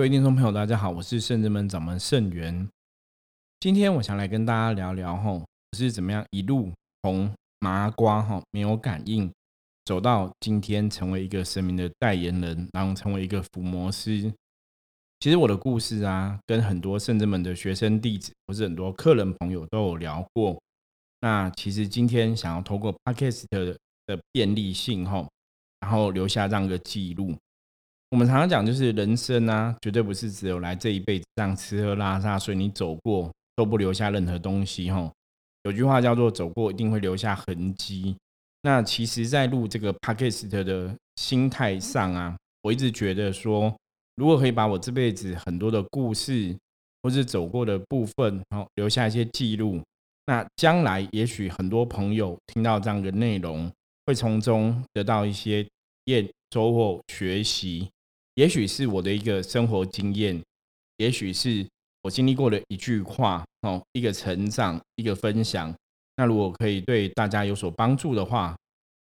各位听众朋友，大家好，我是圣人门掌门圣元。今天我想来跟大家聊聊哈，我是怎么样一路从麻瓜哈没有感应，走到今天成为一个神明的代言人，然后成为一个伏魔师。其实我的故事啊，跟很多圣人门的学生弟子，或是很多客人朋友都有聊过。那其实今天想要透过 Podcast 的便利性哈，然后留下这样一个记录。我们常常讲，就是人生啊，绝对不是只有来这一辈子这样吃喝拉撒睡，你走过都不留下任何东西哈。有句话叫做“走过一定会留下痕迹”。那其实，在录这个 podcast 的心态上啊，我一直觉得说，如果可以把我这辈子很多的故事，或是走过的部分，然后留下一些记录，那将来也许很多朋友听到这样的内容，会从中得到一些验收获、学习。也许是我的一个生活经验，也许是我经历过的一句话哦，一个成长，一个分享。那如果可以对大家有所帮助的话，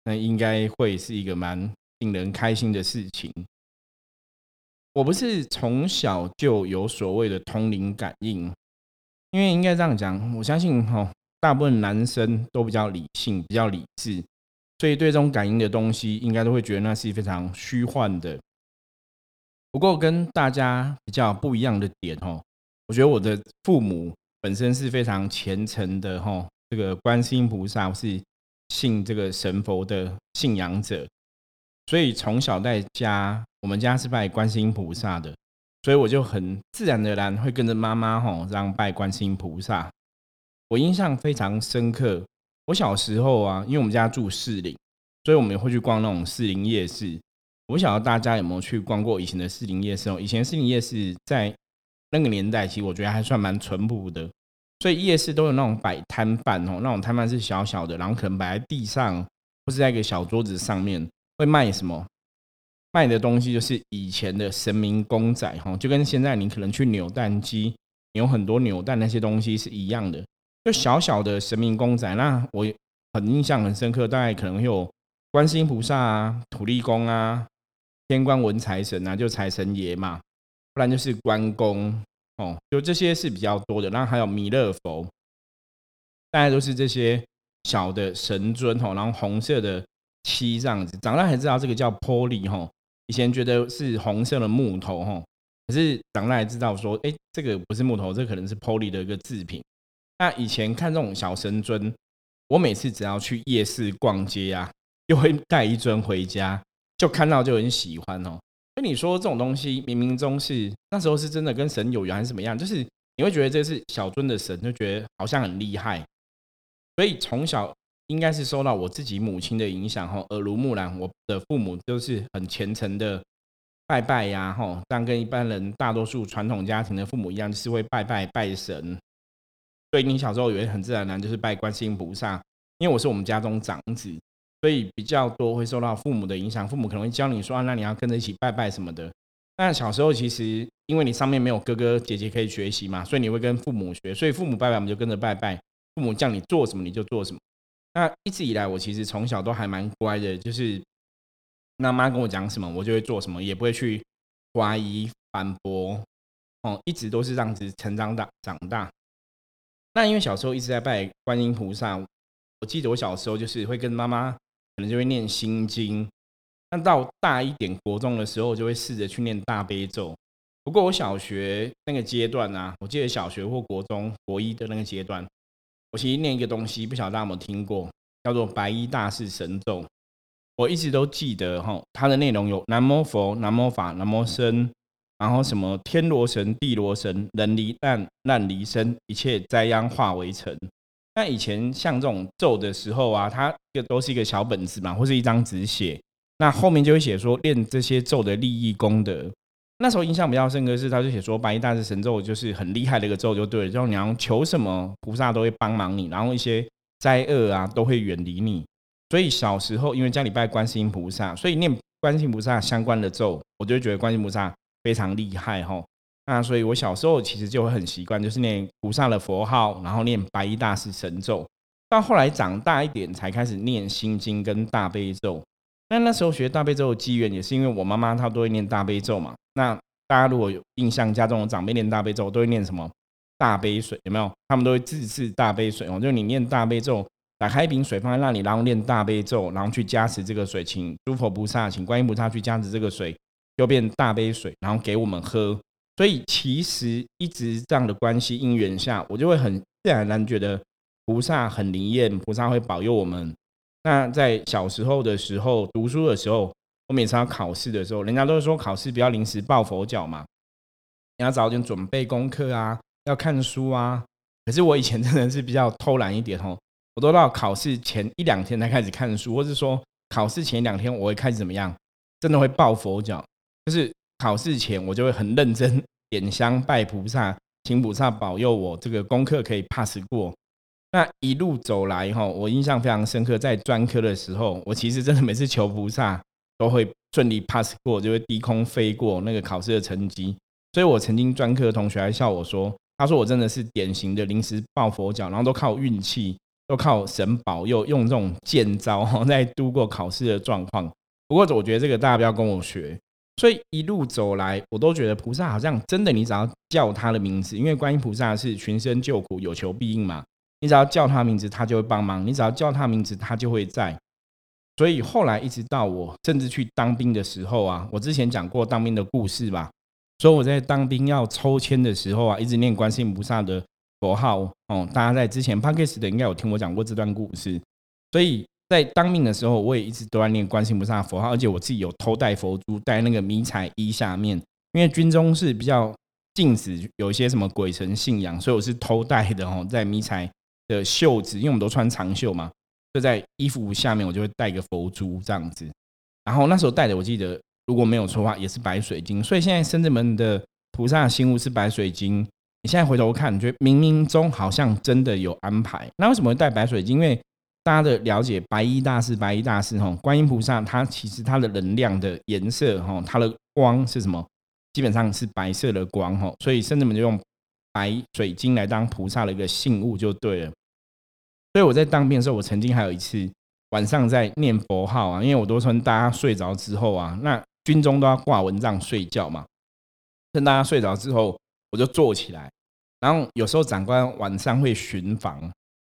那应该会是一个蛮令人开心的事情。我不是从小就有所谓的通灵感应，因为应该这样讲，我相信哈，大部分男生都比较理性，比较理智，所以对这种感应的东西，应该都会觉得那是非常虚幻的。不过跟大家比较不一样的点哦，我觉得我的父母本身是非常虔诚的哈，这个观世音菩萨是信这个神佛的信仰者，所以从小在家，我们家是拜观世音菩萨的，所以我就很自然而然会跟着妈妈哈，让拜观世音菩萨。我印象非常深刻，我小时候啊，因为我们家住士林，所以我们会去逛那种士林夜市。我晓得大家有没有去逛过以前的四零夜市哦？以前四零夜市在那个年代，其实我觉得还算蛮淳朴的，所以夜市都有那种摆摊贩哦，那种摊贩是小小的，然后可能摆在地上，或是在一个小桌子上面，会卖什么？卖的东西就是以前的神明公仔哈，就跟现在你可能去扭蛋机有很多扭蛋那些东西是一样的，就小小的神明公仔。那我很印象很深刻，大概可能有观世音菩萨啊、土地公啊。天官文财神啊，就财神爷嘛，不然就是关公哦，就这些是比较多的。然后还有弥勒佛，大概都是这些小的神尊哦。然后红色的漆这样子，长大才知道这个叫玻璃哈。以前觉得是红色的木头哈，可是长大才知道说，哎，这个不是木头，这可能是玻璃的一个制品。那以前看这种小神尊，我每次只要去夜市逛街啊，就会带一尊回家。就看到就很喜欢哦，跟你说这种东西冥冥中是那时候是真的跟神有缘还是怎么样？就是你会觉得这是小尊的神，就觉得好像很厉害。所以从小应该是受到我自己母亲的影响哈，耳濡目染。我的父母都是很虔诚的拜拜呀，哈，但跟一般人大多数传统家庭的父母一样，是会拜拜拜神。所以你小时候也很自然然就是拜观世音菩萨，因为我是我们家中长子。所以比较多会受到父母的影响，父母可能会教你说，那你要跟着一起拜拜什么的。那小时候其实因为你上面没有哥哥姐姐可以学习嘛，所以你会跟父母学，所以父母拜拜我们就跟着拜拜，父母叫你做什么你就做什么。那一直以来我其实从小都还蛮乖的，就是那妈跟我讲什么我就会做什么，也不会去怀疑反驳，哦，一直都是这样子成长大长大。那因为小时候一直在拜观音菩萨，我记得我小时候就是会跟妈妈。可能就会念心经，那到大一点国中的时候，就会试着去念大悲咒。不过我小学那个阶段啊，我记得小学或国中国一的那个阶段，我其实念一个东西，不晓得大家有没有听过，叫做白衣大士神咒。我一直都记得哈，它的内容有南无佛、南无法、南无僧，然后什么天罗神、地罗神，人离难难离身，一切灾殃化为尘。那以前像这种咒的时候啊，它就都是一个小本子嘛，或是一张纸写。那后面就会写说练这些咒的利益功德。那时候印象比较深刻是，他就写说白衣大士神咒就是很厉害的一个咒，就对了。就你要求什么，菩萨都会帮忙你，然后一些灾厄啊都会远离你。所以小时候因为家里拜观世音菩萨，所以念观世音菩萨相关的咒，我就觉得观世音菩萨非常厉害吼。那所以，我小时候其实就会很习惯，就是念菩萨的佛号，然后念白衣大师神咒。到后来长大一点，才开始念心经跟大悲咒。那那时候学大悲咒的机缘，也是因为我妈妈她都会念大悲咒嘛。那大家如果有印象，家中的长辈念大悲咒都会念什么大悲水，有没有？他们都会自制大悲水哦，就你念大悲咒，打开一瓶水放在那里，然后念大悲咒，然后去加持这个水，请诸佛菩萨，请观音菩萨去加持这个水，就变大悲水，然后给我们喝。所以其实一直这样的关系因缘下，我就会很自然而然觉得菩萨很灵验，菩萨会保佑我们。那在小时候的时候，读书的时候，我每次要考试的时候，人家都是说考试不要临时抱佛脚嘛，你要早点准备功课啊，要看书啊。可是我以前真的是比较偷懒一点哦，我都到考试前一两天才开始看书，或是说考试前两天我会开始怎么样，真的会抱佛脚，就是考试前我就会很认真 点香拜菩萨，请菩萨保佑我这个功课可以 pass 过。那一路走来哈，我印象非常深刻。在专科的时候，我其实真的每次求菩萨都会顺利 pass 过，就会低空飞过那个考试的成绩。所以我曾经专科的同学还笑我说：“他说我真的是典型的临时抱佛脚，然后都靠运气，都靠神保佑，用这种剑招在度过考试的状况。”不过我觉得这个大家不要跟我学。所以一路走来，我都觉得菩萨好像真的，你只要叫他的名字，因为观音菩萨是群生救苦，有求必应嘛。你只要叫他名字，他就会帮忙；你只要叫他名字，他就会在。所以后来一直到我甚至去当兵的时候啊，我之前讲过当兵的故事吧。所以我在当兵要抽签的时候啊，一直念观世音菩萨的佛号哦。大家在之前 p a d k a s 的应该有听我讲过这段故事。所以在当兵的时候，我也一直都在念观世音菩萨佛号，而且我自己有偷带佛珠，带那个迷彩衣下面，因为军中是比较禁止有一些什么鬼神信仰，所以我是偷带的哦，在迷彩。的袖子，因为我们都穿长袖嘛，就在衣服下面，我就会戴个佛珠这样子。然后那时候戴的，我记得如果没有错的话，也是白水晶。所以现在深圳门的菩萨心物是白水晶。你现在回头看，你觉得冥冥中好像真的有安排。那为什么会戴白水晶？因为大家的了解，白衣大士，白衣大士哈，观音菩萨他其实他的能量的颜色哈，它的光是什么？基本上是白色的光哈。所以甚至们就用白水晶来当菩萨的一个信物就对了。所以我在当兵的时候，我曾经还有一次晚上在念佛号啊，因为我都趁大家睡着之后啊，那军中都要挂蚊帐睡觉嘛。趁大家睡着之后，我就坐起来，然后有时候长官晚上会巡防，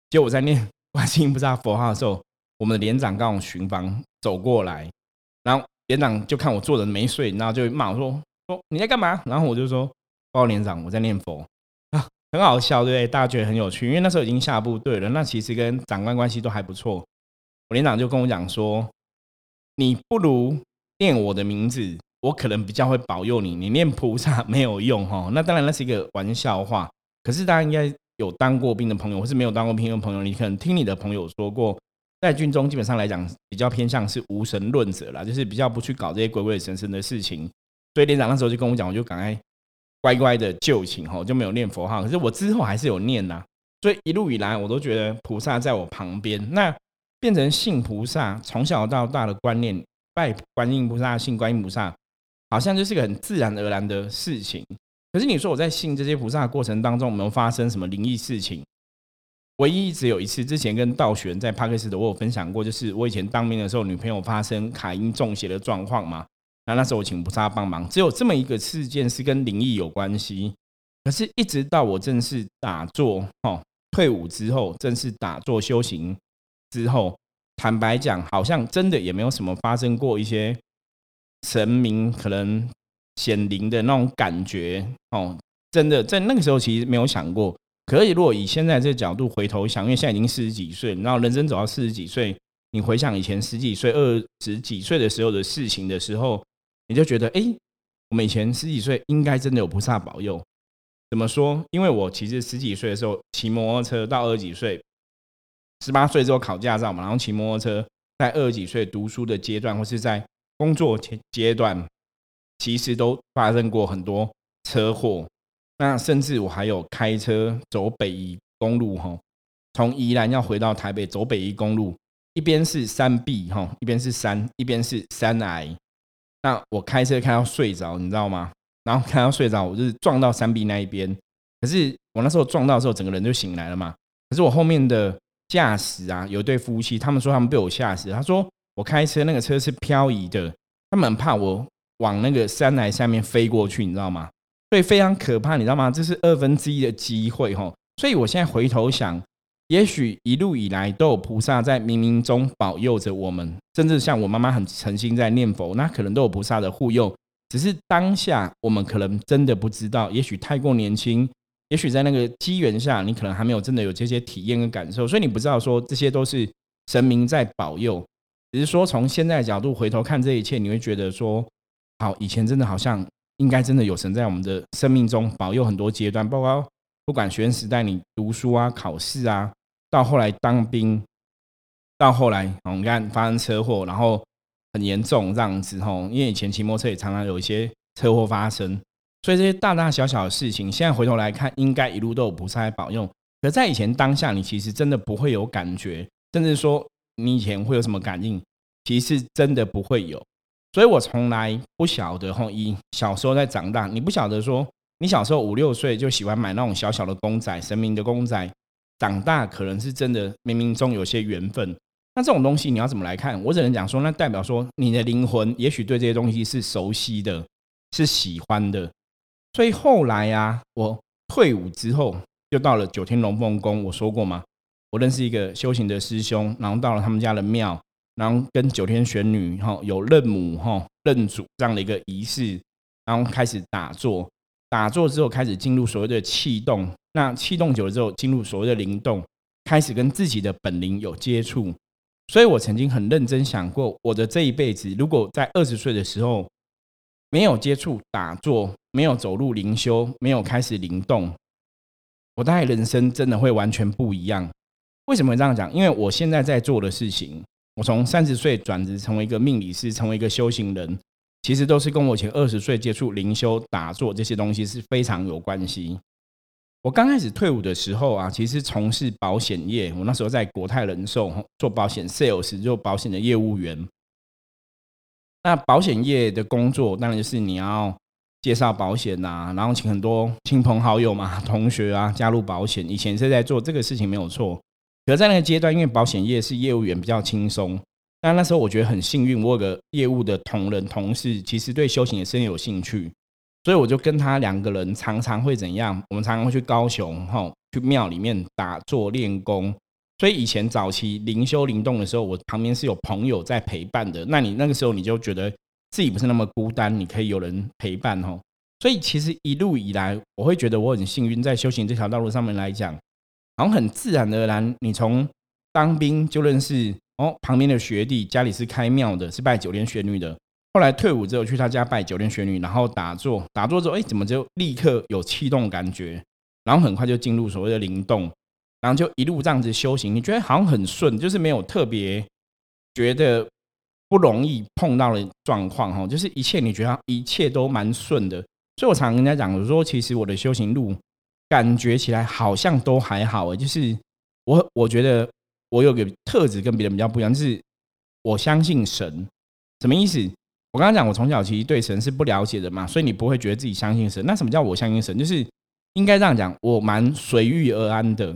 就我在念观世音菩萨佛号的时候，我们的连长刚好巡防走过来，然后连长就看我坐着没睡，然后就骂我说：“说你在干嘛？”然后我就说：“报告连长，我在念佛啊。”很好笑，对不对？大家觉得很有趣，因为那时候已经下部队了，那其实跟长官关系都还不错。我连长就跟我讲说：“你不如念我的名字，我可能比较会保佑你。你念菩萨没有用哈。”那当然那是一个玩笑话。可是大家应该有当过兵的朋友，或是没有当过兵的朋友，你可能听你的朋友说过，在军中基本上来讲，比较偏向是无神论者啦，就是比较不去搞这些鬼鬼神神的事情。所以连长那时候就跟我讲，我就赶快。乖乖的就寝吼，就没有念佛号。可是我之后还是有念呐，所以一路以来我都觉得菩萨在我旁边。那变成信菩萨，从小到大的观念，拜观音菩萨、信观音菩萨，好像就是个很自然而然的事情。可是你说我在信这些菩萨的过程当中，有没有发生什么灵异事情？唯一只有一次，之前跟道玄在帕克斯的我有分享过，就是我以前当兵的时候，女朋友发生卡因中邪的状况嘛。那那时候我请菩萨帮忙，只有这么一个事件是跟灵异有关系。可是，一直到我正式打坐，哦，退伍之后，正式打坐修行之后，坦白讲，好像真的也没有什么发生过一些神明可能显灵的那种感觉。哦，真的在那个时候其实没有想过。可以，如果以现在这个角度回头想，因为现在已经四十几岁，然后人生走到四十几岁，你回想以前十几岁、二十几岁的时候的事情的时候。你就觉得，哎，我们以前十几岁应该真的有菩萨保佑。怎么说？因为我其实十几岁的时候骑摩托车，到二十几岁，十八岁之后考驾照嘛，然后骑摩托车，在二十几岁读书的阶段，或是在工作阶阶段，其实都发生过很多车祸。那甚至我还有开车走北宜公路，哈，从宜兰要回到台北走北宜公路，一边是山壁，哈，一边是山，一边是山崖。那我开车开到睡着，你知道吗？然后开到睡着，我就是撞到山壁那一边。可是我那时候撞到的时候，整个人就醒来了嘛。可是我后面的驾驶啊，有对夫妻，他们说他们被我吓死。他说我开车那个车是漂移的，他们很怕我往那个山崖下面飞过去，你知道吗？所以非常可怕，你知道吗？这是二分之一的机会，吼！所以我现在回头想，也许一路以来都有菩萨在冥冥中保佑着我们，甚至像我妈妈很诚心在念佛，那可能都有菩萨的护佑。只是当下我们可能真的不知道，也许太过年轻，也许在那个机缘下，你可能还没有真的有这些体验跟感受，所以你不知道说这些都是神明在保佑。只是说从现在角度回头看这一切，你会觉得说，好，以前真的好像。应该真的有神在我们的生命中保佑很多阶段，包括不管学生时代你读书啊、考试啊，到后来当兵，到后来我们看发生车祸，然后很严重这样子吼。因为以前骑摩托车也常常有一些车祸发生，所以这些大大小小的事情，现在回头来看，应该一路都有菩萨保佑。可在以前当下，你其实真的不会有感觉，甚至说你以前会有什么感应，其实真的不会有。所以我从来不晓得吼，一小时候在长大，你不晓得说，你小时候五六岁就喜欢买那种小小的公仔，神明的公仔，长大可能是真的冥冥中有些缘分。那这种东西你要怎么来看？我只能讲说，那代表说你的灵魂也许对这些东西是熟悉的，是喜欢的。所以后来呀，我退伍之后，就到了九天龙凤宫。我说过吗？我认识一个修行的师兄，然后到了他们家的庙。然后跟九天玄女哈有认母哈认祖这样的一个仪式，然后开始打坐，打坐之后开始进入所谓的气动，那气动久了之后进入所谓的灵动，开始跟自己的本灵有接触。所以我曾经很认真想过，我的这一辈子如果在二十岁的时候没有接触打坐，没有走入灵修，没有开始灵动，我大概人生真的会完全不一样。为什么这样讲？因为我现在在做的事情。我从三十岁转职成为一个命理师，成为一个修行人，其实都是跟我前二十岁接触灵修、打坐这些东西是非常有关系。我刚开始退伍的时候啊，其实从事保险业，我那时候在国泰人寿做保险 sales，做保险的业务员。那保险业的工作，当然就是你要介绍保险呐，然后请很多亲朋好友嘛、同学啊加入保险。以前是在做这个事情，没有错。可在那个阶段，因为保险业是业务员比较轻松，但那时候我觉得很幸运，我有个业务的同仁同事，其实对修行也深有兴趣，所以我就跟他两个人常常会怎样？我们常常会去高雄，哈，去庙里面打坐练功。所以以前早期灵修灵动的时候，我旁边是有朋友在陪伴的。那你那个时候你就觉得自己不是那么孤单，你可以有人陪伴，哦。所以其实一路以来，我会觉得我很幸运，在修行这条道路上面来讲。好像很自然而然，你从当兵就认识哦，旁边的学弟家里是开庙的，是拜九天玄女的。后来退伍之后去他家拜九天玄女，然后打坐，打坐之后，哎，怎么就立刻有气动感觉？然后很快就进入所谓的灵动，然后就一路这样子修行。你觉得好像很顺，就是没有特别觉得不容易碰到的状况哈，就是一切你觉得一切都蛮顺的。所以我常跟人家讲，我说其实我的修行路。感觉起来好像都还好诶，就是我我觉得我有个特质跟别人比较不一样，就是我相信神。什么意思？我刚刚讲我从小其实对神是不了解的嘛，所以你不会觉得自己相信神。那什么叫我相信神？就是应该这样讲，我蛮随遇而安的。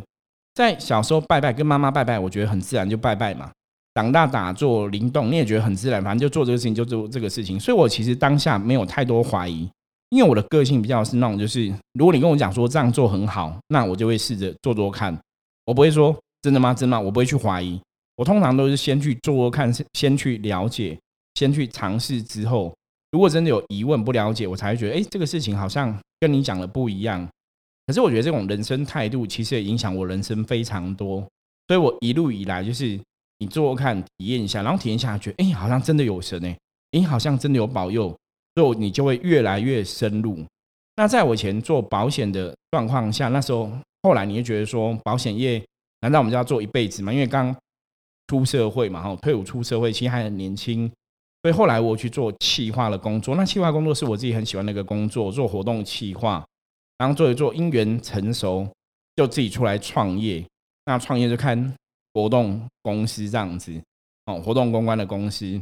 在小时候拜拜，跟妈妈拜拜，我觉得很自然就拜拜嘛。长大打坐灵动，你也觉得很自然，反正就做这个事情就做这个事情。所以我其实当下没有太多怀疑。因为我的个性比较是那种，就是如果你跟我讲说这样做很好，那我就会试着做做看。我不会说真的吗？真的？我不会去怀疑。我通常都是先去做做看，先去了解，先去尝试之后，如果真的有疑问不了解，我才会觉得，哎，这个事情好像跟你讲的不一样。可是我觉得这种人生态度其实也影响我人生非常多。所以我一路以来就是你做做看，体验一下，然后体验下，觉得哎，好像真的有神哎，哎，好像真的有保佑。所以你就会越来越深入。那在我以前做保险的状况下，那时候后来你就觉得说，保险业难道我们就要做一辈子吗？因为刚出社会嘛，哈，退伍出社会，其实还很年轻。所以后来我去做企划的工作，那企划工作是我自己很喜欢那个工作，做活动企划。然后做一做，因缘成熟，就自己出来创业。那创业就看活动公司这样子，哦，活动公关的公司。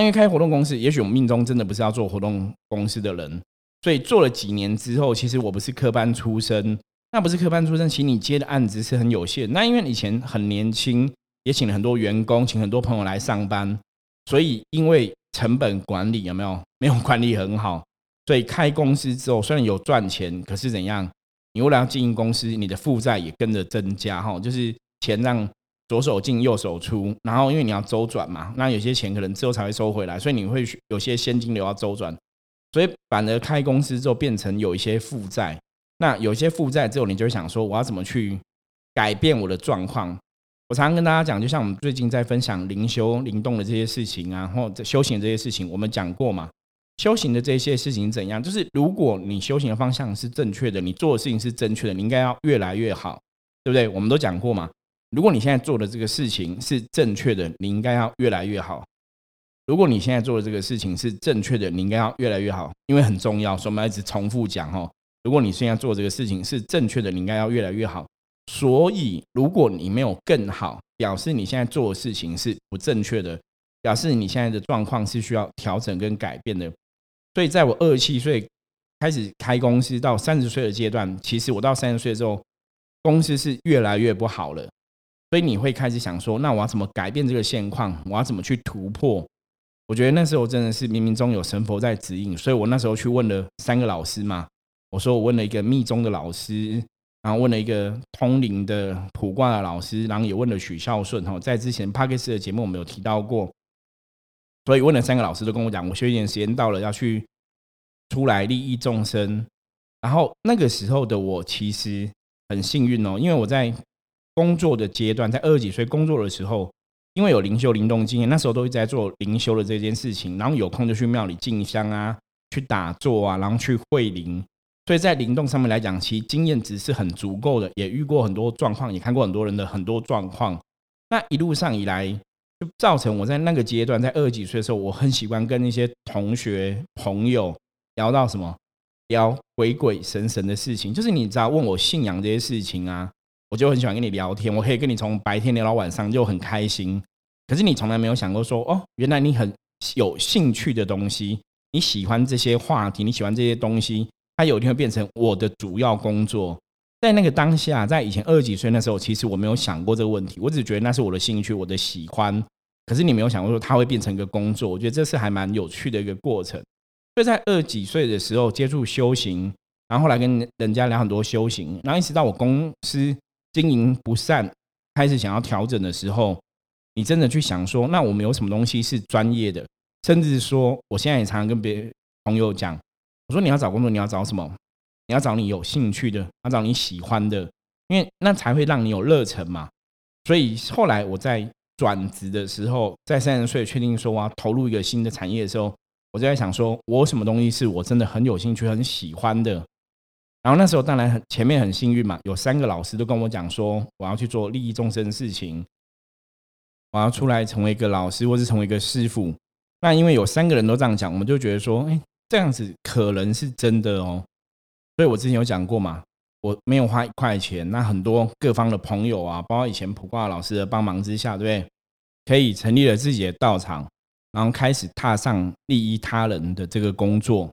因为开活动公司，也许我们命中真的不是要做活动公司的人，所以做了几年之后，其实我不是科班出身，那不是科班出身，请你接的案子是很有限。那因为以前很年轻，也请了很多员工，请很多朋友来上班，所以因为成本管理有没有没有管理很好？所以开公司之后虽然有赚钱，可是怎样？你为了要经营公司，你的负债也跟着增加哈，就是钱让左手进右手出，然后因为你要周转嘛，那有些钱可能之后才会收回来，所以你会有些现金流要周转，所以反而开公司之后变成有一些负债。那有些负债之后，你就想说，我要怎么去改变我的状况？我常常跟大家讲，就像我们最近在分享灵修、灵动的这些事情啊，或者修行这些事情，我们讲过嘛。修行的这些事情怎样？就是如果你修行的方向是正确的，你做的事情是正确的，你应该要越来越好，对不对？我们都讲过嘛。如果你现在做的这个事情是正确的，你应该要越来越好。如果你现在做的这个事情是正确的，你应该要越来越好，因为很重要，所以我们一直重复讲哦。如果你现在做这个事情是正确的，你应该要越来越好。所以，如果你没有更好，表示你现在做的事情是不正确的，表示你现在的状况是需要调整跟改变的。所以，在我二十七岁开始开公司到三十岁的阶段，其实我到三十岁之后，公司是越来越不好了。所以你会开始想说，那我要怎么改变这个现况？我要怎么去突破？我觉得那时候真的是冥冥中有神佛在指引，所以我那时候去问了三个老师嘛。我说我问了一个密宗的老师，然后问了一个通灵的卜卦的老师，然后也问了许孝顺。哈，在之前帕克斯的节目我们有提到过，所以问了三个老师都跟我讲，我休息时间到了，要去出来利益众生。然后那个时候的我其实很幸运哦，因为我在工作的阶段，在二十几岁工作的时候，因为有灵修灵动经验，那时候都一直在做灵修的这件事情，然后有空就去庙里进香啊，去打坐啊，然后去会灵。所以在灵动上面来讲，其经验值是很足够的，也遇过很多状况，也看过很多人的很多状况。那一路上以来，就造成我在那个阶段，在二十几岁的时候，我很喜欢跟那些同学朋友聊到什么，聊鬼鬼神神的事情。就是你知道问我信仰这些事情啊，我就很喜欢跟你聊天，我可以跟你从白天聊到晚上，就很开心。可是你从来没有想过说，哦，原来你很有兴趣的东西，你喜欢这些话题，你喜欢这些东西。它有一天会变成我的主要工作，在那个当下，在以前二十几岁那时候，其实我没有想过这个问题，我只觉得那是我的兴趣，我的喜欢。可是你没有想过说它会变成一个工作，我觉得这是还蛮有趣的一个过程。所以在二十几岁的时候接触修行，然后后来跟人家聊很多修行，然后一直到我公司经营不善，开始想要调整的时候，你真的去想说，那我们有什么东西是专业的？甚至说，我现在也常常跟别朋友讲。我说你要找工作，你要找什么？你要找你有兴趣的，要找你喜欢的，因为那才会让你有热忱嘛。所以后来我在转职的时候，在三十岁确定说我要投入一个新的产业的时候，我就在想说，我什么东西是我真的很有兴趣、很喜欢的。然后那时候当然很前面很幸运嘛，有三个老师都跟我讲说，我要去做利益众生的事情，我要出来成为一个老师，或是成为一个师傅。那因为有三个人都这样讲，我们就觉得说，哎。这样子可能是真的哦，所以我之前有讲过嘛，我没有花一块钱，那很多各方的朋友啊，包括以前普卦老师的帮忙之下，对不对？可以成立了自己的道场，然后开始踏上利益他人的这个工作。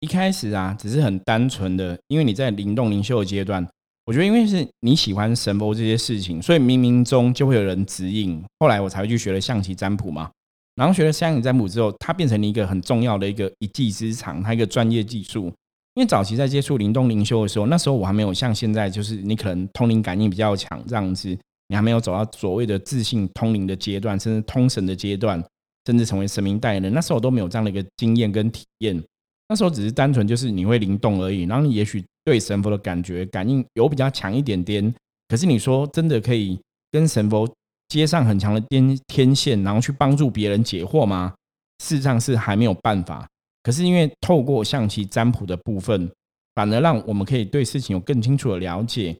一开始啊，只是很单纯的，因为你在灵动灵修的阶段，我觉得因为是你喜欢神佛这些事情，所以冥冥中就会有人指引。后来我才会去学了象棋占卜嘛。然后学了相应占卜之后，它变成了一个很重要的一个一技之长，它一个专业技术。因为早期在接触灵动灵修的时候，那时候我还没有像现在，就是你可能通灵感应比较强这样子，你还没有走到所谓的自信通灵的阶段，甚至通神的阶段，甚至成为神明代言人。那时候我都没有这样的一个经验跟体验。那时候只是单纯就是你会灵动而已，然后你也许对神佛的感觉感应有比较强一点点。可是你说真的可以跟神佛？接上很强的天天线，然后去帮助别人解惑吗？事实上是还没有办法。可是因为透过象棋占卜的部分，反而让我们可以对事情有更清楚的了解，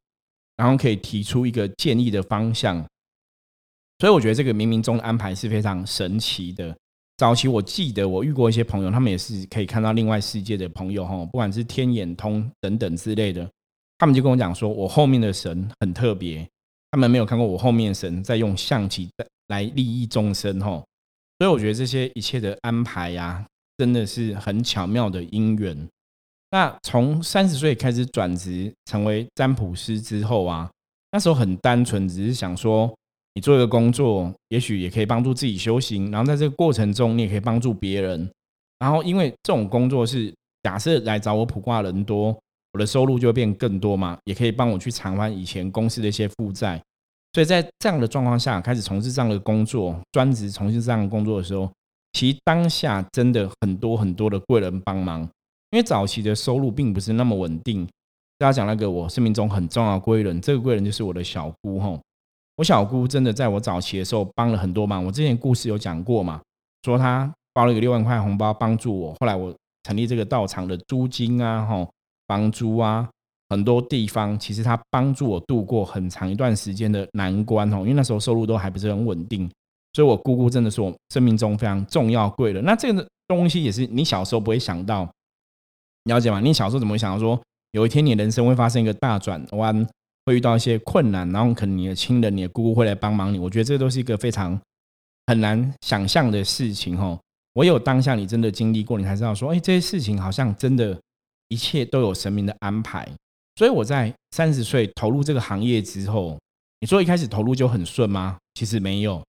然后可以提出一个建议的方向。所以我觉得这个冥冥中的安排是非常神奇的。早期我记得我遇过一些朋友，他们也是可以看到另外世界的朋友哈，不管是天眼通等等之类的，他们就跟我讲说，我后面的神很特别。他们没有看过我后面神在用象棋来利益众生哈，所以我觉得这些一切的安排呀，真的是很巧妙的因缘。那从三十岁开始转职成为占卜师之后啊，那时候很单纯，只是想说你做一个工作，也许也可以帮助自己修行，然后在这个过程中，你也可以帮助别人。然后，因为这种工作是假设来找我卜卦人多，我的收入就会变更多嘛，也可以帮我去偿还以前公司的一些负债。所以在这样的状况下，开始从事这样的工作，专职从事这样的工作的时候，其实当下真的很多很多的贵人帮忙。因为早期的收入并不是那么稳定。大家讲那个我生命中很重要的贵人，这个贵人就是我的小姑吼。我小姑真的在我早期的时候帮了很多忙。我之前故事有讲过嘛，说她包了一个六万块红包帮助我。后来我成立这个道场的租金啊、吼房租啊，很多地方其实她帮助我度过很长一段时间的难关吼。因为那时候收入都还不是很稳定，所以我姑姑真的是我生命中非常重要贵人。那这个东西也是你小时候不会想到，了解吗？你小时候怎么会想到说有一天你人生会发生一个大转弯？会遇到一些困难，然后可能你的亲人、你的姑姑会来帮忙你。我觉得这都是一个非常很难想象的事情哦。唯有当下你真的经历过，你才知道说，哎，这些事情好像真的，一切都有神明的安排。所以我在三十岁投入这个行业之后，你说一开始投入就很顺吗？其实没有。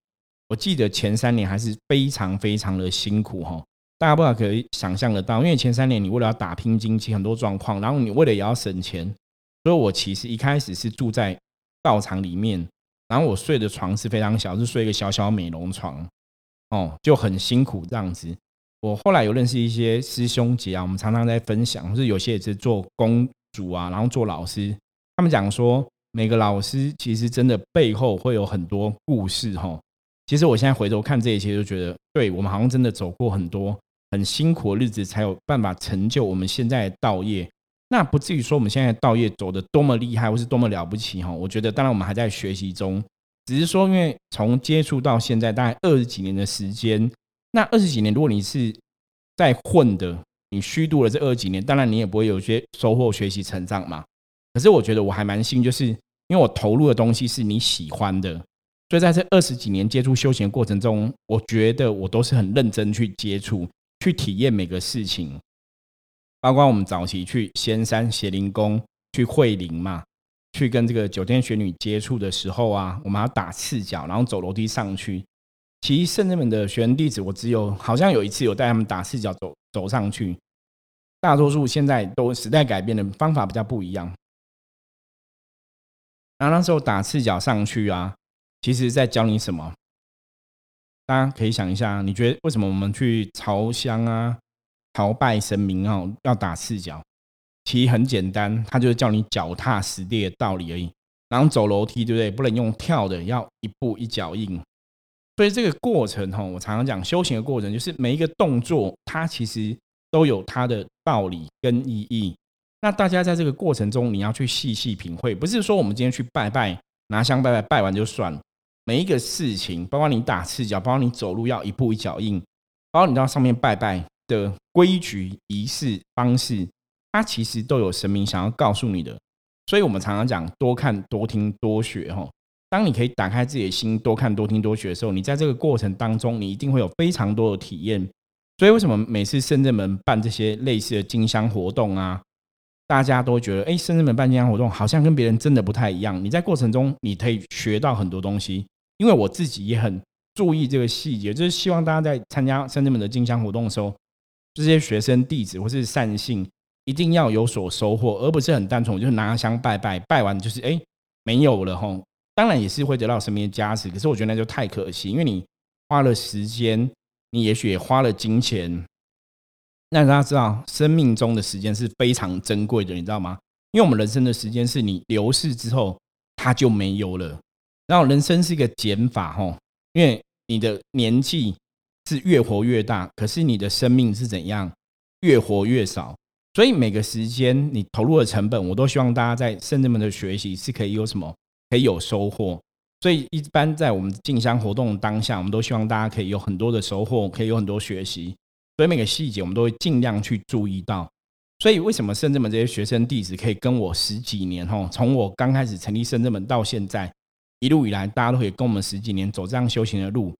我记得前三年还是非常非常的辛苦哈。大家不知道可以想象得到，因为前三年你为了要打拼经济，很多状况，然后你为了也要省钱。所以我其实一开始是住在道场里面，然后我睡的床是非常小，是睡一个小小美容床，哦，就很辛苦这样子。我后来有认识一些师兄姐啊，我们常常在分享，就是有些也是做公主啊，然后做老师，他们讲说每个老师其实真的背后会有很多故事哈。其实我现在回头看这一切，就觉得对我们好像真的走过很多很辛苦的日子，才有办法成就我们现在的道业。那不至于说我们现在道业走的多么厉害，或是多么了不起哈？我觉得当然我们还在学习中，只是说因为从接触到现在大概二十几年的时间，那二十几年如果你是在混的，你虚度了这二十几年，当然你也不会有些收获、学习、成长嘛。可是我觉得我还蛮幸运，就是因为我投入的东西是你喜欢的，所以在这二十几年接触修行过程中，我觉得我都是很认真去接触、去体验每个事情。包括我们早期去仙山邪灵宫去会灵嘛，去跟这个九天玄女接触的时候啊，我们要打赤脚，然后走楼梯上去。其实圣人们的学员弟子，我只有好像有一次有带他们打赤脚走走上去。大多数现在都时代改变了，方法比较不一样。然后那时候打赤脚上去啊，其实在教你什么？大家可以想一下，你觉得为什么我们去朝香啊？朝拜神明哦，要打赤脚，其实很简单，他就是叫你脚踏实地的道理而已。然后走楼梯，对不对？不能用跳的，要一步一脚印。所以这个过程哈，我常常讲修行的过程，就是每一个动作，它其实都有它的道理跟意义。那大家在这个过程中，你要去细细品会，不是说我们今天去拜拜，拿香拜拜，拜完就算了。每一个事情，包括你打赤脚，包括你走路要一步一脚印，包括你到上面拜拜。的规矩、仪式、方式，它其实都有神明想要告诉你的，所以我们常常讲多看、多听、多学。哈，当你可以打开自己的心，多看、多听、多学的时候，你在这个过程当中，你一定会有非常多的体验。所以，为什么每次圣人们办这些类似的金香活动啊，大家都觉得，哎，圣人们办金香活动好像跟别人真的不太一样。你在过程中，你可以学到很多东西。因为我自己也很注意这个细节，就是希望大家在参加圣人们的金香活动的时候。这些学生弟子或是善信，一定要有所收获，而不是很单纯，我就拿香拜拜，拜完就是哎没有了吼。当然也是会得到神明的加持，可是我觉得那就太可惜，因为你花了时间，你也许也花了金钱。那大家知道，生命中的时间是非常珍贵的，你知道吗？因为我们人生的时间是你流逝之后，它就没有了。然后人生是一个减法吼，因为你的年纪。是越活越大，可是你的生命是怎样越活越少？所以每个时间你投入的成本，我都希望大家在圣人们的学习是可以有什么可以有收获。所以一般在我们进香活动当下，我们都希望大家可以有很多的收获，可以有很多学习。所以每个细节我们都会尽量去注意到。所以为什么圣人们这些学生弟子可以跟我十几年？吼，从我刚开始成立圣人们到现在一路以来，大家都可以跟我们十几年走这样修行的路。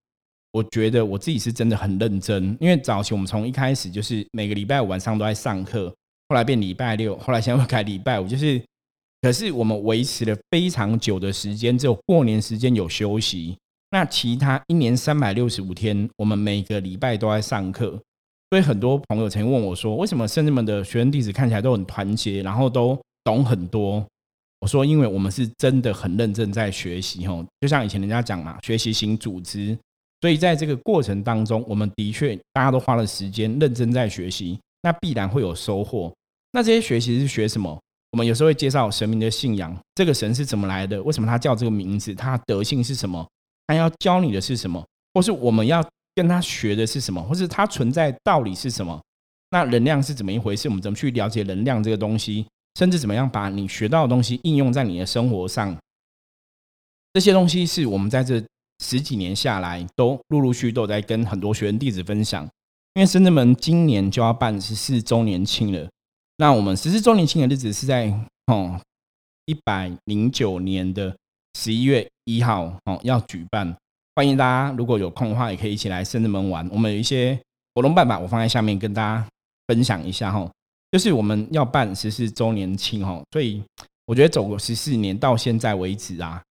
我觉得我自己是真的很认真，因为早期我们从一开始就是每个礼拜五晚上都在上课，后来变礼拜六，后来现在改礼拜五，就是可是我们维持了非常久的时间，只有过年时间有休息。那其他一年三百六十五天，我们每个礼拜都在上课。所以很多朋友曾经问我说：“为什么圣人们的学生弟子看起来都很团结，然后都懂很多？”我说：“因为我们是真的很认真在学习，吼，就像以前人家讲嘛，学习型组织。所以在这个过程当中，我们的确大家都花了时间认真在学习，那必然会有收获。那这些学习是学什么？我们有时候会介绍神明的信仰，这个神是怎么来的？为什么他叫这个名字？他德性是什么？他要教你的是什么？或是我们要？”跟他学的是什么，或是他存在道理是什么？那能量是怎么一回事？我们怎么去了解能量这个东西？甚至怎么样把你学到的东西应用在你的生活上？这些东西是我们在这十几年下来都陆陆续都在跟很多学员弟子分享。因为深圳门今年就要办十四周年庆了，那我们十四周年庆的日子是在哦一百零九年的十一月一号哦要举办。欢迎大家，如果有空的话，也可以一起来深圳门玩。我们有一些活动办法，我放在下面跟大家分享一下哈。就是我们要办十四周年庆哈，所以我觉得走过十四年到现在为止啊，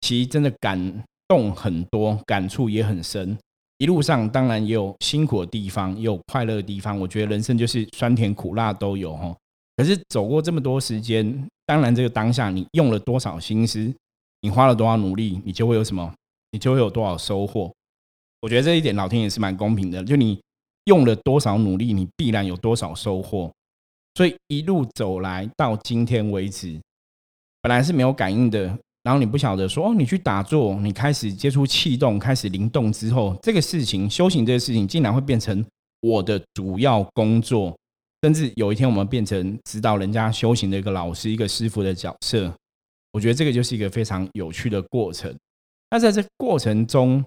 其实真的感动很多，感触也很深。一路上当然也有辛苦的地方，也有快乐的地方。我觉得人生就是酸甜苦辣都有哈。可是走过这么多时间，当然这个当下你用了多少心思，你花了多少努力，你就会有什么。你就会有多少收获？我觉得这一点老天也是蛮公平的，就你用了多少努力，你必然有多少收获。所以一路走来到今天为止，本来是没有感应的，然后你不晓得说哦，你去打坐，你开始接触气动，开始灵动之后，这个事情修行这个事情，竟然会变成我的主要工作，甚至有一天我们变成指导人家修行的一个老师、一个师傅的角色。我觉得这个就是一个非常有趣的过程。那在这过程中，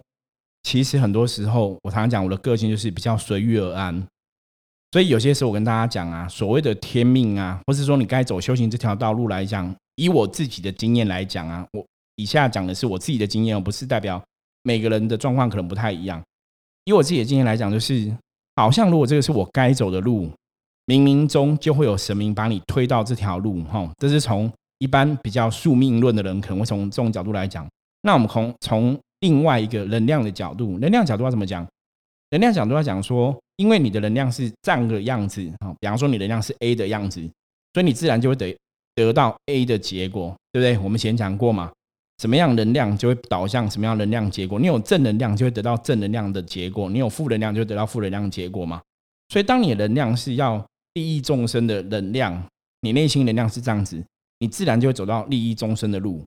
其实很多时候，我常常讲我的个性就是比较随遇而安。所以有些时候我跟大家讲啊，所谓的天命啊，或是说你该走修行这条道路来讲，以我自己的经验来讲啊，我以下讲的是我自己的经验，不是代表每个人的状况可能不太一样。以我自己的经验来讲，就是好像如果这个是我该走的路，冥冥中就会有神明把你推到这条路。哈，这是从一般比较宿命论的人可能会从这种角度来讲。那我们从从另外一个能量的角度，能量角度要怎么讲？能量角度要讲说，因为你的能量是这样的样子啊，比方说你能量是 A 的样子，所以你自然就会得得到 A 的结果，对不对？我们前讲过嘛，什么样能量就会导向什么样能量结果。你有正能量就会得到正能量的结果，你有负能量就会得到负能量结果嘛。所以当你的能量是要利益众生的能量，你内心能量是这样子，你自然就会走到利益众生的路。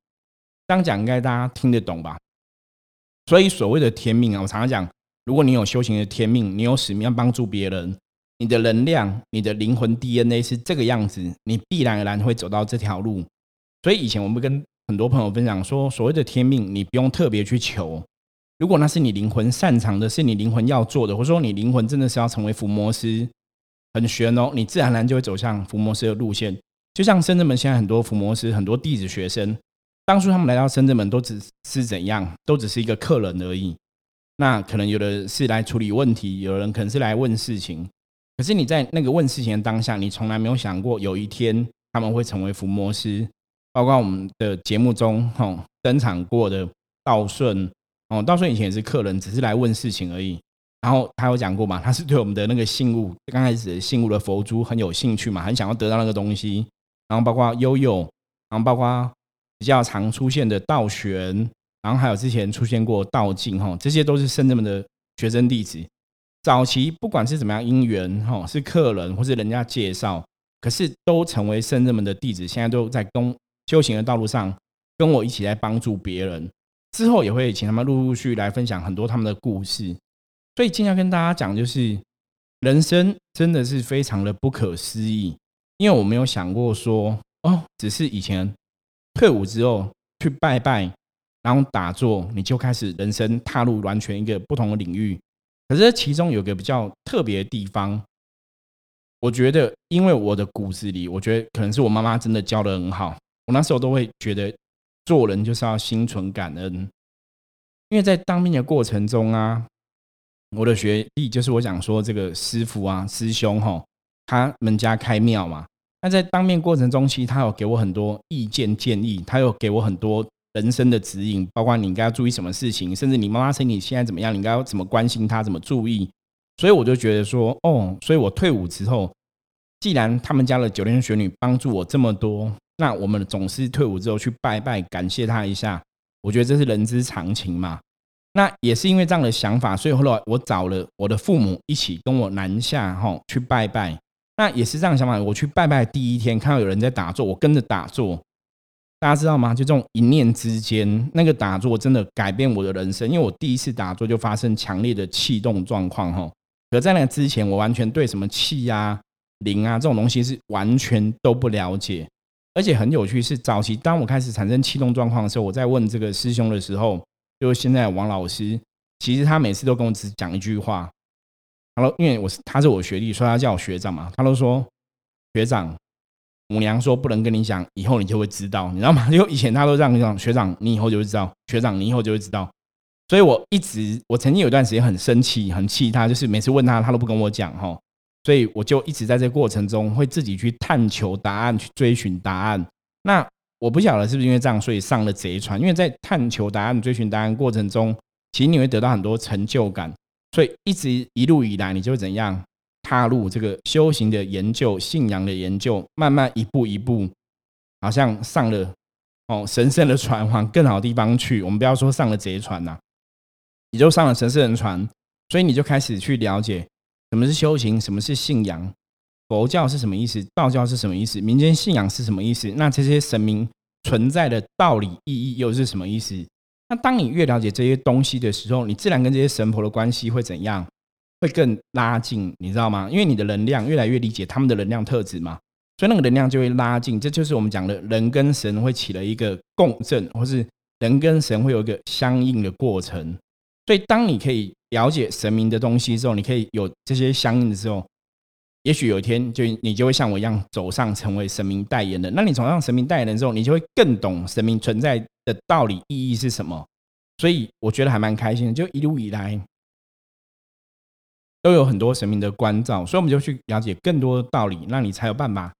这样讲应该大家听得懂吧？所以所谓的天命啊，我常常讲，如果你有修行的天命，你有使命要帮助别人，你的能量、你的灵魂 DNA 是这个样子，你必然而然会走到这条路。所以以前我们跟很多朋友分享说，所谓的天命，你不用特别去求。如果那是你灵魂擅长的，是你灵魂要做的，或者说你灵魂真的是要成为伏魔师，很玄哦，你自然而然就会走向伏魔师的路线。就像深圳门现在很多伏魔师，很多弟子学生。当初他们来到深圳门，都只是怎样，都只是一个客人而已。那可能有的是来处理问题，有人可能是来问事情。可是你在那个问事情的当下，你从来没有想过有一天他们会成为伏魔师。包括我们的节目中，哈登场过的道顺，哦，道顺以前也是客人，只是来问事情而已。然后他有讲过嘛，他是对我们的那个信物，刚开始信物的佛珠很有兴趣嘛，很想要得到那个东西。然后包括悠悠，然后包括。比较常出现的道玄，然后还有之前出现过道静哈，这些都是圣人们的学生弟子。早期不管是怎么样因缘哈，是客人或是人家介绍，可是都成为圣人们的弟子。现在都在跟修行的道路上跟我一起来帮助别人。之后也会请他们陆陆续来分享很多他们的故事。所以今天跟大家讲，就是人生真的是非常的不可思议，因为我没有想过说哦，只是以前。退伍之后去拜拜，然后打坐，你就开始人生踏入完全一个不同的领域。可是其中有个比较特别的地方，我觉得，因为我的骨子里，我觉得可能是我妈妈真的教的很好。我那时候都会觉得，做人就是要心存感恩。因为在当兵的过程中啊，我的学弟就是我想说这个师傅啊，师兄哈，他们家开庙嘛。那在当面过程中，其实他有给我很多意见建议，他有给我很多人生的指引，包括你应该要注意什么事情，甚至你妈妈身体现在怎么样，你应该要怎么关心她，怎么注意。所以我就觉得说，哦，所以我退伍之后，既然他们家的九天玄女帮助我这么多，那我们总是退伍之后去拜拜，感谢他一下。我觉得这是人之常情嘛。那也是因为这样的想法，所以后来我找了我的父母一起跟我南下哈去拜拜。那也是这样想法，我去拜拜第一天看到有人在打坐，我跟着打坐。大家知道吗？就这种一念之间，那个打坐真的改变我的人生。因为我第一次打坐就发生强烈的气动状况哈。可在那之前，我完全对什么气啊、灵啊这种东西是完全都不了解。而且很有趣是，早期当我开始产生气动状况的时候，我在问这个师兄的时候，就是现在王老师，其实他每次都跟我只讲一句话。他说：“因为我是他是我学弟，所以他叫我学长嘛。他都说学长，母娘说不能跟你讲，以后你就会知道，你知道吗？因为以前他都这样讲，学长你以后就会知道，学长你以后就会知道。所以我一直我曾经有段时间很生气，很气他，就是每次问他，他都不跟我讲哈。”所以我就一直在这过程中会自己去探求答案，去追寻答案。那我不晓得是不是因为这样，所以上了贼船。因为在探求答案、追寻答案过程中，其实你会得到很多成就感。所以一直一路以来，你就会怎样踏入这个修行的研究、信仰的研究，慢慢一步一步，好像上了哦神圣的船，往更好的地方去。我们不要说上了贼船呐，你就上了神圣的船，所以你就开始去了解。什么是修行？什么是信仰？佛教是什么意思？道教是什么意思？民间信仰是什么意思？那这些神明存在的道理意义又是什么意思？那当你越了解这些东西的时候，你自然跟这些神婆的关系会怎样？会更拉近，你知道吗？因为你的能量越来越理解他们的能量特质嘛，所以那个能量就会拉近。这就是我们讲的人跟神会起了一个共振，或是人跟神会有一个相应的过程。所以当你可以。了解神明的东西之后，你可以有这些相应的时候，也许有一天就你就会像我一样走上成为神明代言人。那你走上神明代言人之后，你就会更懂神明存在的道理意义是什么。所以我觉得还蛮开心的，就一路以来都有很多神明的关照，所以我们就去了解更多的道理，那你才有办法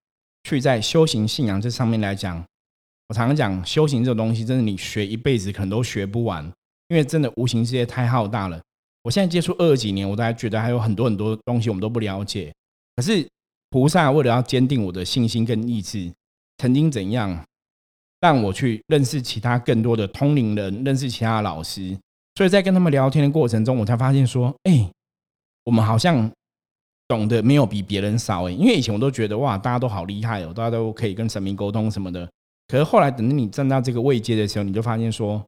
去在修行信仰这上面来讲。我常常讲，修行这种东西，真的你学一辈子可能都学不完，因为真的无形世界太浩大了。我现在接触二十几年，我大家觉得还有很多很多东西我们都不了解。可是菩萨为了要坚定我的信心跟意志，曾经怎样让我去认识其他更多的通灵人，认识其他的老师。所以在跟他们聊天的过程中，我才发现说，哎，我们好像懂得没有比别人少哎。因为以前我都觉得哇，大家都好厉害哦，大家都可以跟神明沟通什么的。可是后来等你站到这个位阶的时候，你就发现说，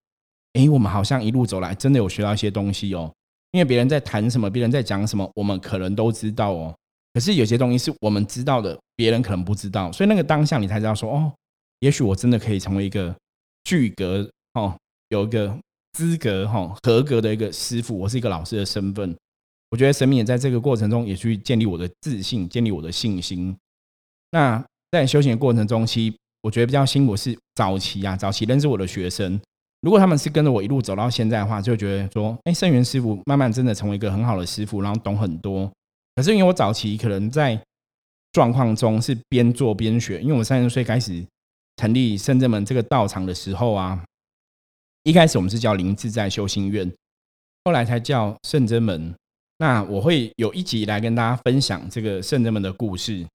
哎，我们好像一路走来真的有学到一些东西哦。因为别人在谈什么，别人在讲什么，我们可能都知道哦。可是有些东西是我们知道的，别人可能不知道。所以那个当下，你才知道说，哦，也许我真的可以成为一个具格哦，有一个资格哈，合格的一个师傅，我是一个老师的身份。我觉得神明也在这个过程中也去建立我的自信，建立我的信心。那在修行的过程中，其实我觉得比较辛苦是早期啊，早期认识我的学生。如果他们是跟着我一路走到现在的话，就觉得说，哎，圣元师傅慢慢真的成为一个很好的师傅，然后懂很多。可是因为我早期可能在状况中是边做边学，因为我三十岁开始成立圣正门这个道场的时候啊，一开始我们是叫灵自在修心院，后来才叫圣真门。那我会有一集来跟大家分享这个圣人们的故事。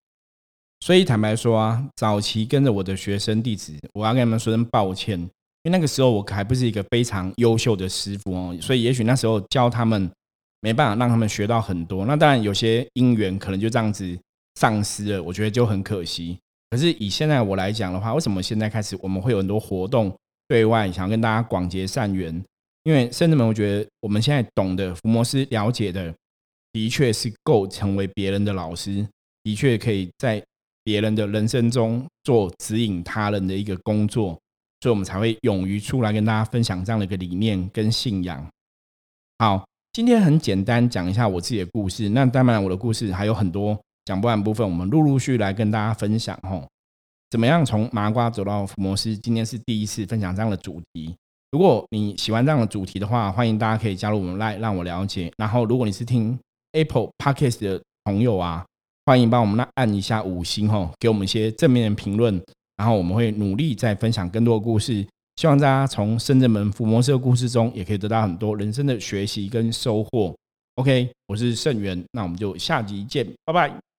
所以坦白说啊，早期跟着我的学生弟子，我要跟他们说声抱歉。因为那个时候我还不是一个非常优秀的师傅哦，所以也许那时候教他们没办法让他们学到很多。那当然有些因缘可能就这样子丧失了，我觉得就很可惜。可是以现在我来讲的话，为什么现在开始我们会有很多活动对外想要跟大家广结善缘？因为甚至们我觉得我们现在懂得福摩斯了解的，的确是够成为别人的老师，的确可以在别人的人生中做指引他人的一个工作。所以我们才会勇于出来跟大家分享这样的一个理念跟信仰。好，今天很简单讲一下我自己的故事。那当然，我的故事还有很多讲不完部分，我们陆陆续来跟大家分享。吼，怎么样从麻瓜走到福摩斯？今天是第一次分享这样的主题。如果你喜欢这样的主题的话，欢迎大家可以加入我们来让我了解。然后，如果你是听 Apple Podcast 的朋友啊，欢迎帮我们那按一下五星哈，给我们一些正面的评论，然后我们会努力再分享更多的故事，希望大家从深圳门伏魔师的故事中，也可以得到很多人生的学习跟收获。OK，我是盛元，那我们就下集见，拜拜。